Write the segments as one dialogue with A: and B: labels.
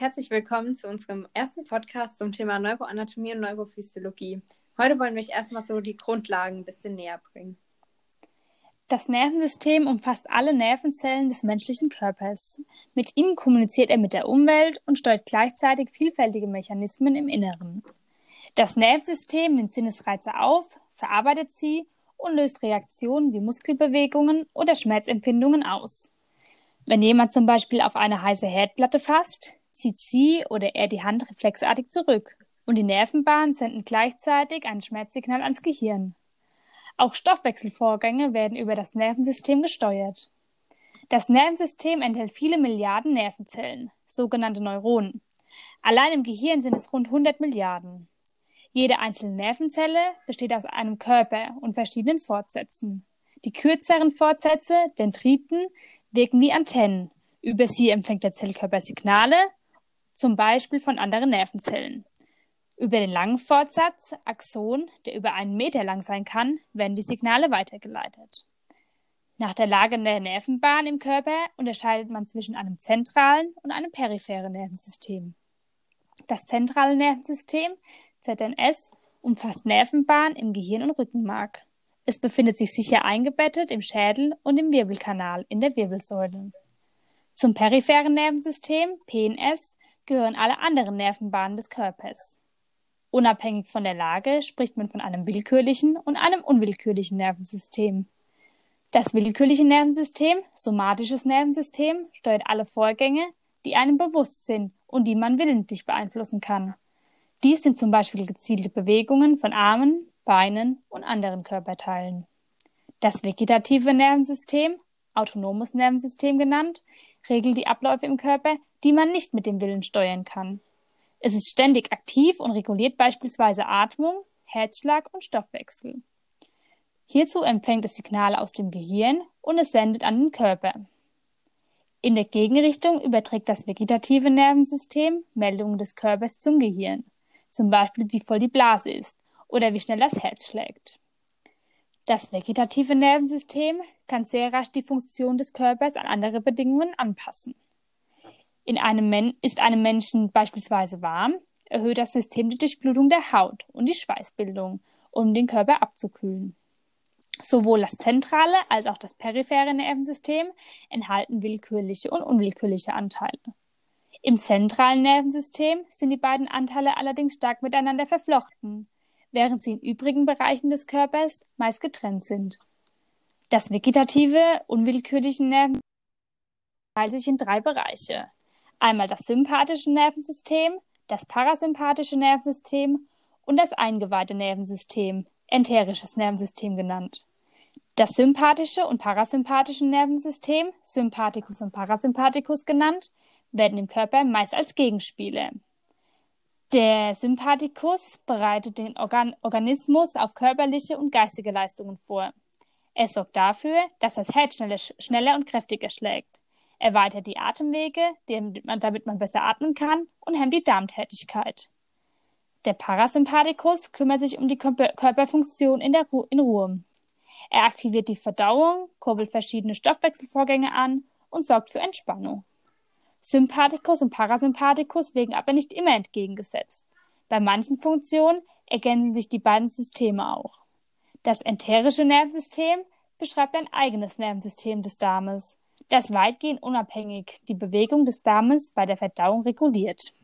A: Herzlich willkommen zu unserem ersten Podcast zum Thema Neuroanatomie und Neurophysiologie. Heute wollen wir euch erstmal so die Grundlagen ein bisschen näher bringen.
B: Das Nervensystem umfasst alle Nervenzellen des menschlichen Körpers. Mit ihm kommuniziert er mit der Umwelt und steuert gleichzeitig vielfältige Mechanismen im Inneren. Das Nervensystem nimmt Sinnesreize auf, verarbeitet sie und löst Reaktionen wie Muskelbewegungen oder Schmerzempfindungen aus. Wenn jemand zum Beispiel auf eine heiße Herdplatte fasst, zieht sie oder er die Hand reflexartig zurück und die Nervenbahnen senden gleichzeitig ein Schmerzsignal ans Gehirn. Auch Stoffwechselvorgänge werden über das Nervensystem gesteuert. Das Nervensystem enthält viele Milliarden Nervenzellen, sogenannte Neuronen. Allein im Gehirn sind es rund 100 Milliarden. Jede einzelne Nervenzelle besteht aus einem Körper und verschiedenen Fortsätzen. Die kürzeren Fortsätze, Dendriten, wirken wie Antennen. Über sie empfängt der Zellkörper Signale, zum Beispiel von anderen Nervenzellen. Über den langen Fortsatz, Axon, der über einen Meter lang sein kann, werden die Signale weitergeleitet. Nach der Lage der Nervenbahn im Körper unterscheidet man zwischen einem zentralen und einem peripheren Nervensystem. Das zentrale Nervensystem, ZNS, umfasst Nervenbahnen im Gehirn und Rückenmark. Es befindet sich sicher eingebettet im Schädel und im Wirbelkanal in der Wirbelsäule. Zum peripheren Nervensystem, PNS, gehören alle anderen Nervenbahnen des Körpers. Unabhängig von der Lage spricht man von einem willkürlichen und einem unwillkürlichen Nervensystem. Das willkürliche Nervensystem, somatisches Nervensystem, steuert alle Vorgänge, die einem bewusst sind und die man willentlich beeinflussen kann. Dies sind zum Beispiel gezielte Bewegungen von Armen, Beinen und anderen Körperteilen. Das vegetative Nervensystem, autonomes Nervensystem genannt, regelt die Abläufe im Körper, die man nicht mit dem Willen steuern kann. Es ist ständig aktiv und reguliert beispielsweise Atmung, Herzschlag und Stoffwechsel. Hierzu empfängt es Signale aus dem Gehirn und es sendet an den Körper. In der Gegenrichtung überträgt das vegetative Nervensystem Meldungen des Körpers zum Gehirn, zum Beispiel wie voll die Blase ist oder wie schnell das Herz schlägt. Das vegetative Nervensystem kann sehr rasch die Funktion des Körpers an andere Bedingungen anpassen. In einem Men ist einem Menschen beispielsweise warm, erhöht das System die Durchblutung der Haut und die Schweißbildung, um den Körper abzukühlen. Sowohl das zentrale als auch das periphere Nervensystem enthalten willkürliche und unwillkürliche Anteile. Im zentralen Nervensystem sind die beiden Anteile allerdings stark miteinander verflochten, während sie in übrigen Bereichen des Körpers meist getrennt sind. Das vegetative, unwillkürliche Nervensystem teilt sich in drei Bereiche. Einmal das sympathische Nervensystem, das parasympathische Nervensystem und das eingeweihte Nervensystem, enterisches Nervensystem genannt. Das sympathische und parasympathische Nervensystem, Sympathikus und Parasympathikus genannt, werden im Körper meist als Gegenspiele. Der Sympathikus bereitet den Organ Organismus auf körperliche und geistige Leistungen vor. Er sorgt dafür, dass das Herz schneller, schneller und kräftiger schlägt erweitert die Atemwege, damit man besser atmen kann und hemmt die Darmtätigkeit. Der Parasympathikus kümmert sich um die Körperfunktion in, der Ru in Ruhe. Er aktiviert die Verdauung, kurbelt verschiedene Stoffwechselvorgänge an und sorgt für Entspannung. Sympathikus und Parasympathikus wirken aber nicht immer entgegengesetzt. Bei manchen Funktionen ergänzen sich die beiden Systeme auch. Das enterische Nervensystem beschreibt ein eigenes Nervensystem des Darmes das weitgehend unabhängig die Bewegung des Darmes bei der Verdauung reguliert.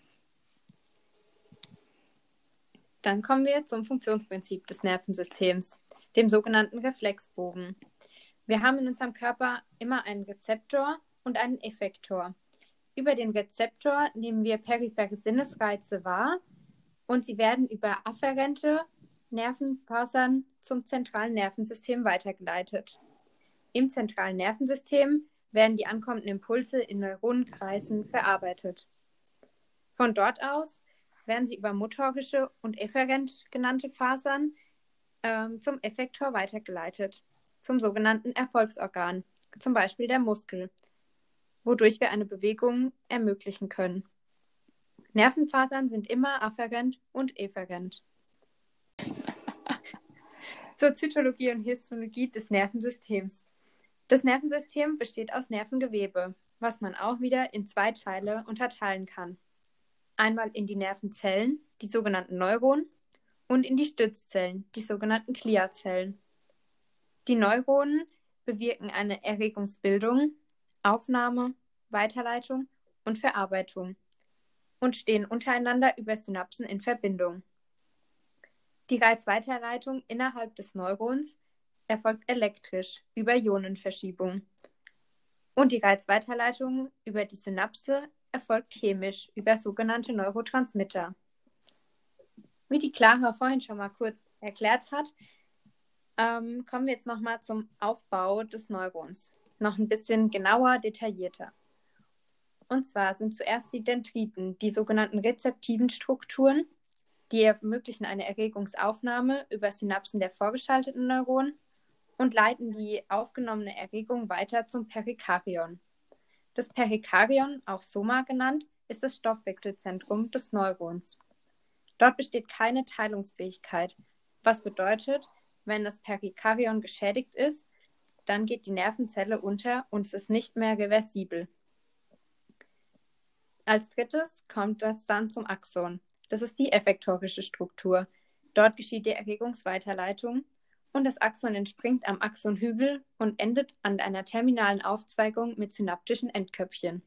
A: Dann kommen wir zum Funktionsprinzip des Nervensystems, dem sogenannten Reflexbogen. Wir haben in unserem Körper immer einen Rezeptor und einen Effektor. Über den Rezeptor nehmen wir periphere Sinnesreize wahr und sie werden über afferente Nervenfasern zum zentralen Nervensystem weitergeleitet. Im zentralen Nervensystem werden die ankommenden Impulse in Neuronenkreisen verarbeitet. Von dort aus werden sie über motorische und efferent genannte Fasern ähm, zum Effektor weitergeleitet, zum sogenannten Erfolgsorgan, zum Beispiel der Muskel, wodurch wir eine Bewegung ermöglichen können. Nervenfasern sind immer afferent und efferent. Zur Zytologie und Histologie des Nervensystems. Das Nervensystem besteht aus Nervengewebe, was man auch wieder in zwei Teile unterteilen kann. einmal in die Nervenzellen, die sogenannten Neuronen, und in die Stützzellen, die sogenannten Gliazellen. Die Neuronen bewirken eine Erregungsbildung, Aufnahme, Weiterleitung und Verarbeitung und stehen untereinander über Synapsen in Verbindung. Die Reizweiterleitung innerhalb des Neurons erfolgt elektrisch über Ionenverschiebung und die Reizweiterleitung über die Synapse erfolgt chemisch über sogenannte Neurotransmitter. Wie die Clara vorhin schon mal kurz erklärt hat, ähm, kommen wir jetzt nochmal zum Aufbau des Neurons. Noch ein bisschen genauer, detaillierter. Und zwar sind zuerst die Dendriten, die sogenannten rezeptiven Strukturen, die ermöglichen eine Erregungsaufnahme über Synapsen der vorgeschalteten Neuronen und leiten die aufgenommene Erregung weiter zum Perikardion. Das Perikardion, auch Soma genannt, ist das Stoffwechselzentrum des Neurons. Dort besteht keine Teilungsfähigkeit, was bedeutet, wenn das Perikardion geschädigt ist, dann geht die Nervenzelle unter und es ist nicht mehr reversibel. Als drittes kommt das dann zum Axon. Das ist die effektorische Struktur. Dort geschieht die Erregungsweiterleitung und das Axon entspringt am Axonhügel und endet an einer terminalen Aufzweigung mit synaptischen Endköpfchen.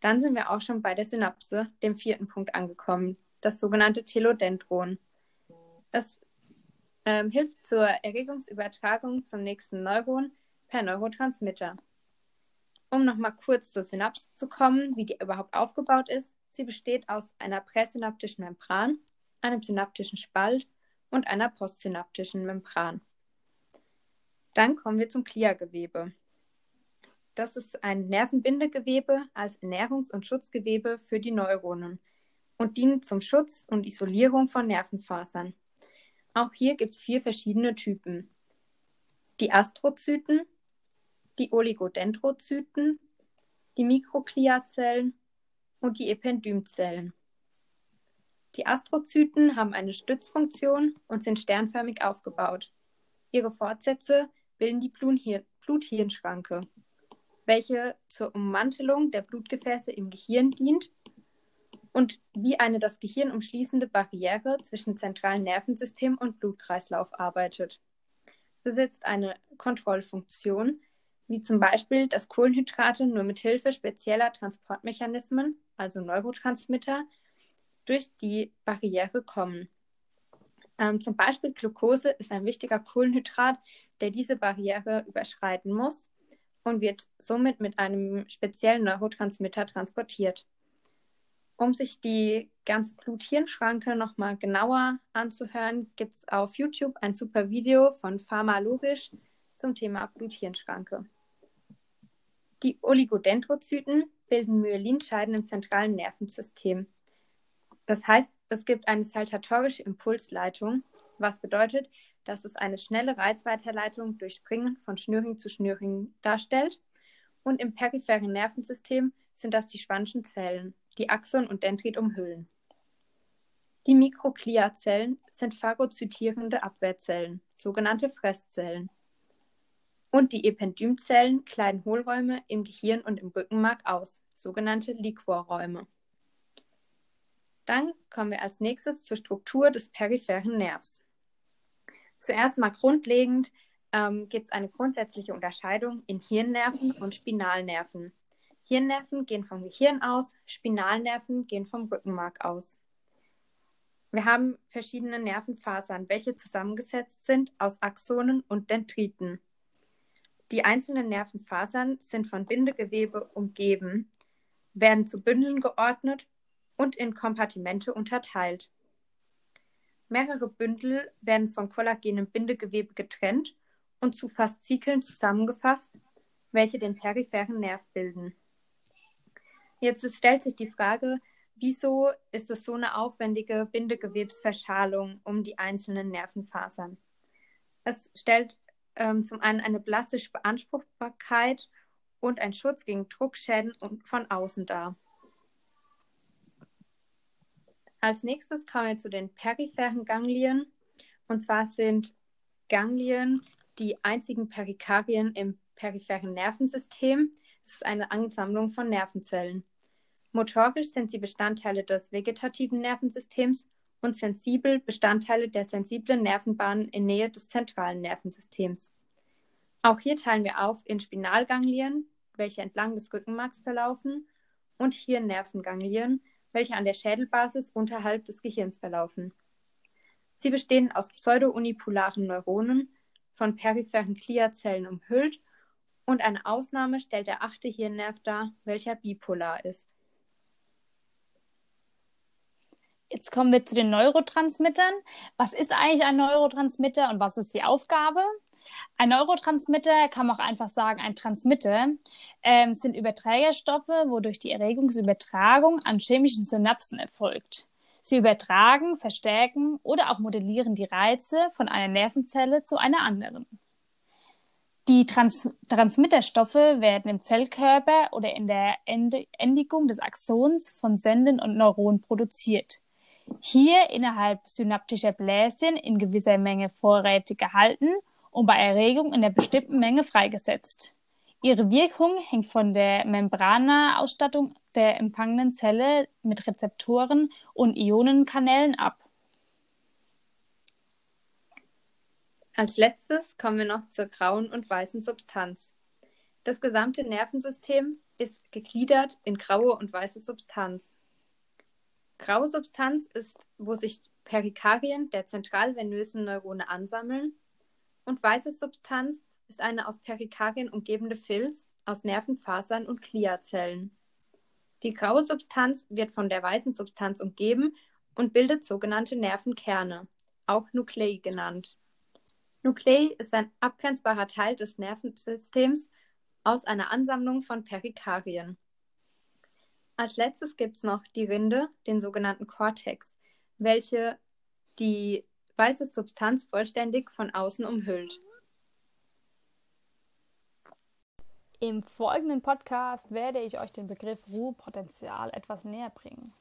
A: Dann sind wir auch schon bei der Synapse, dem vierten Punkt, angekommen, das sogenannte Telodendron. Es ähm, hilft zur Erregungsübertragung zum nächsten Neuron per Neurotransmitter. Um nochmal kurz zur Synapse zu kommen, wie die überhaupt aufgebaut ist. Sie besteht aus einer präsynaptischen Membran, einem synaptischen Spalt und einer postsynaptischen Membran. Dann kommen wir zum Gliagewebe. Das ist ein Nervenbindegewebe als Ernährungs- und Schutzgewebe für die Neuronen und dient zum Schutz und Isolierung von Nervenfasern. Auch hier gibt es vier verschiedene Typen. Die Astrozyten, die Oligodendrozyten, die Mikrogliazellen und die Ependymzellen. Die Astrozyten haben eine Stützfunktion und sind sternförmig aufgebaut. Ihre Fortsätze bilden die Bluthirnschranke, welche zur Ummantelung der Blutgefäße im Gehirn dient und wie eine das Gehirn umschließende Barriere zwischen zentralen Nervensystem und Blutkreislauf arbeitet. Es besitzt eine Kontrollfunktion, wie zum Beispiel, dass Kohlenhydrate nur mit Hilfe spezieller Transportmechanismen, also Neurotransmitter, durch die Barriere kommen. Ähm, zum Beispiel Glucose ist ein wichtiger Kohlenhydrat, der diese Barriere überschreiten muss und wird somit mit einem speziellen Neurotransmitter transportiert. Um sich die ganze Blut-Hirn-Schranke nochmal genauer anzuhören, gibt es auf YouTube ein super Video von Pharmalogisch zum Thema Blut-Hirn-Schranke. Die Oligodendrozyten bilden Myelinscheiden im zentralen Nervensystem. Das heißt, es gibt eine saltatorische Impulsleitung, was bedeutet, dass es eine schnelle Reizweiterleitung durch Springen von Schnürring zu Schnürring darstellt. Und im peripheren Nervensystem sind das die Schwannschen Zellen die Axon und Dendrit umhüllen. Die Mikrogliazellen sind phagozytierende Abwehrzellen, sogenannte Fresszellen. Und die Ependymzellen kleiden Hohlräume im Gehirn und im Rückenmark aus, sogenannte Liquorräume. Dann kommen wir als nächstes zur Struktur des peripheren Nervs. Zuerst mal grundlegend ähm, gibt es eine grundsätzliche Unterscheidung in Hirnnerven und Spinalnerven. Hirnnerven gehen vom Gehirn aus, Spinalnerven gehen vom Rückenmark aus. Wir haben verschiedene Nervenfasern, welche zusammengesetzt sind aus Axonen und Dendriten. Die einzelnen Nervenfasern sind von Bindegewebe umgeben, werden zu Bündeln geordnet und in Kompartimente unterteilt. Mehrere Bündel werden von kollagenem Bindegewebe getrennt und zu Faszikeln zusammengefasst, welche den peripheren Nerv bilden. Jetzt stellt sich die Frage, wieso ist es so eine aufwendige Bindegewebsverschalung um die einzelnen Nervenfasern? Es stellt ähm, zum einen eine plastische Beanspruchbarkeit und einen Schutz gegen Druckschäden von außen dar. Als nächstes kommen wir zu den peripheren Ganglien. Und zwar sind Ganglien die einzigen Perikarien im peripheren Nervensystem. Es ist eine Ansammlung von Nervenzellen. Motorisch sind sie Bestandteile des vegetativen Nervensystems und sensibel Bestandteile der sensiblen Nervenbahnen in Nähe des zentralen Nervensystems. Auch hier teilen wir auf in Spinalganglien, welche entlang des Rückenmarks verlaufen, und Hirnnervenganglien, welche an der Schädelbasis unterhalb des Gehirns verlaufen. Sie bestehen aus pseudounipolaren Neuronen, von peripheren Gliazellen umhüllt und eine Ausnahme stellt der achte Hirnnerv dar, welcher bipolar ist.
B: Jetzt kommen wir zu den Neurotransmittern. Was ist eigentlich ein Neurotransmitter und was ist die Aufgabe? Ein Neurotransmitter kann man auch einfach sagen, ein Transmitter ähm, sind Überträgerstoffe, wodurch die Erregungsübertragung an chemischen Synapsen erfolgt. Sie übertragen, verstärken oder auch modellieren die Reize von einer Nervenzelle zu einer anderen. Die Trans Transmitterstoffe werden im Zellkörper oder in der Endigung des Axons von Senden und Neuronen produziert hier innerhalb synaptischer Bläschen in gewisser Menge vorrätig gehalten und bei Erregung in einer bestimmten Menge freigesetzt. Ihre Wirkung hängt von der Membrana-Ausstattung der empfangenen Zelle mit Rezeptoren und Ionenkanälen ab.
A: Als letztes kommen wir noch zur grauen und weißen Substanz. Das gesamte Nervensystem ist gegliedert in graue und weiße Substanz. Graue Substanz ist, wo sich Perikarien der zentralvenösen Neurone ansammeln. Und weiße Substanz ist eine aus Perikarien umgebende Filz aus Nervenfasern und Gliazellen. Die graue Substanz wird von der weißen Substanz umgeben und bildet sogenannte Nervenkerne, auch Nuklei genannt. Nuklei ist ein abgrenzbarer Teil des Nervensystems aus einer Ansammlung von Perikarien. Als letztes gibt es noch die Rinde, den sogenannten Cortex, welche die weiße Substanz vollständig von außen umhüllt.
B: Im folgenden Podcast werde ich euch den Begriff Ruhepotenzial etwas näher bringen.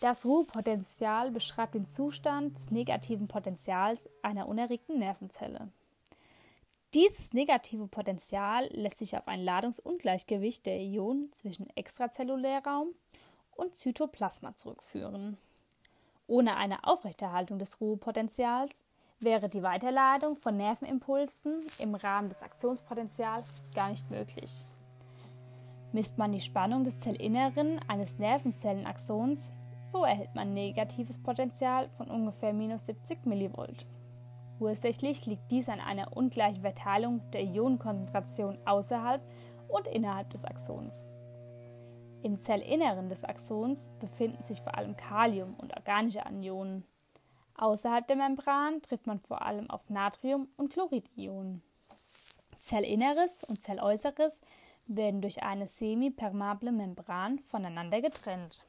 B: Das Ruhepotenzial beschreibt den Zustand des negativen Potenzials einer unerregten Nervenzelle. Dieses negative Potential lässt sich auf ein Ladungsungleichgewicht der Ionen zwischen Extrazellulärraum und Zytoplasma zurückführen. Ohne eine Aufrechterhaltung des Ruhepotentials wäre die Weiterleitung von Nervenimpulsen im Rahmen des Aktionspotentials gar nicht möglich. Misst man die Spannung des Zellinneren eines Nervenzellenaxons, so erhält man negatives Potential von ungefähr minus 70 mV. Ursächlich liegt dies an einer ungleichen Verteilung der Ionenkonzentration außerhalb und innerhalb des Axons. Im Zellinneren des Axons befinden sich vor allem Kalium und organische Anionen. Außerhalb der Membran trifft man vor allem auf Natrium- und Chloridionen. Zellinneres und Zelläußeres werden durch eine semipermeable Membran voneinander getrennt.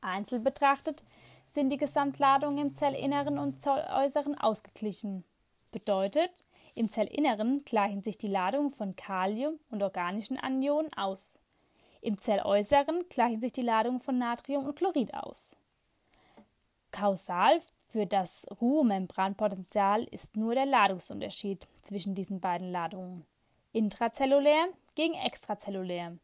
B: Einzeln betrachtet sind die Gesamtladungen im Zellinneren und Zelläußeren ausgeglichen. Bedeutet, im Zellinneren gleichen sich die Ladungen von Kalium und organischen Anionen aus. Im Zelläußeren gleichen sich die Ladungen von Natrium und Chlorid aus. Kausal für das Ruhemembranpotential ist nur der Ladungsunterschied zwischen diesen beiden Ladungen. Intrazellulär gegen extrazellulär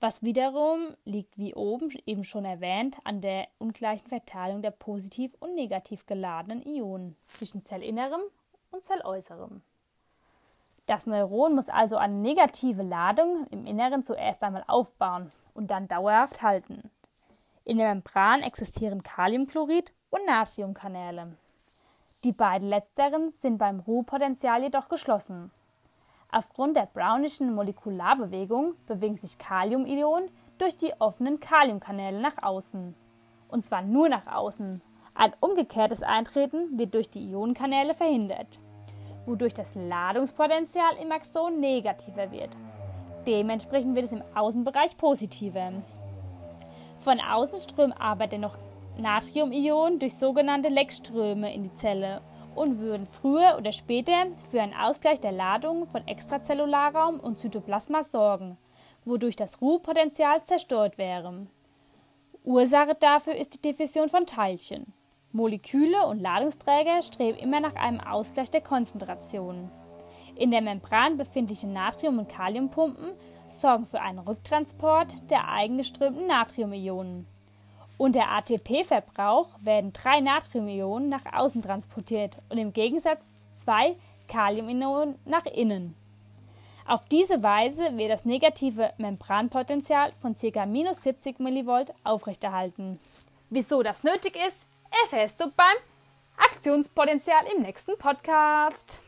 B: was wiederum liegt, wie oben eben schon erwähnt, an der ungleichen Verteilung der positiv und negativ geladenen Ionen zwischen Zellinnerem und Zelläußerem. Das Neuron muss also eine negative Ladung im Inneren zuerst einmal aufbauen und dann dauerhaft halten. In der Membran existieren Kaliumchlorid und Natriumkanäle. Die beiden letzteren sind beim Ruhepotential jedoch geschlossen. Aufgrund der brownischen Molekularbewegung bewegen sich Kaliumionen durch die offenen Kaliumkanäle nach außen. Und zwar nur nach außen. Ein umgekehrtes Eintreten wird durch die Ionenkanäle verhindert, wodurch das Ladungspotenzial im Axon negativer wird. Dementsprechend wird es im Außenbereich positiver. Von außen strömen aber dennoch Natriumionen durch sogenannte Leckströme in die Zelle und würden früher oder später für einen Ausgleich der Ladung von Extrazellularraum und Zytoplasma sorgen, wodurch das Ruhepotential zerstört wäre. Ursache dafür ist die Diffusion von Teilchen. Moleküle und Ladungsträger streben immer nach einem Ausgleich der Konzentration. In der Membran befindliche Natrium- und Kaliumpumpen sorgen für einen Rücktransport der eigengeströmten Natriumionen. Und der ATP-Verbrauch werden drei Natriumionen nach außen transportiert und im Gegensatz zu zwei Kaliumionen nach innen. Auf diese Weise wird das negative Membranpotential von ca. minus 70 mV aufrechterhalten. Wieso das nötig ist, erfährst du beim Aktionspotenzial im nächsten Podcast.